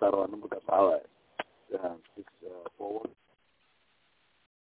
सर्वांना buka sahau आहे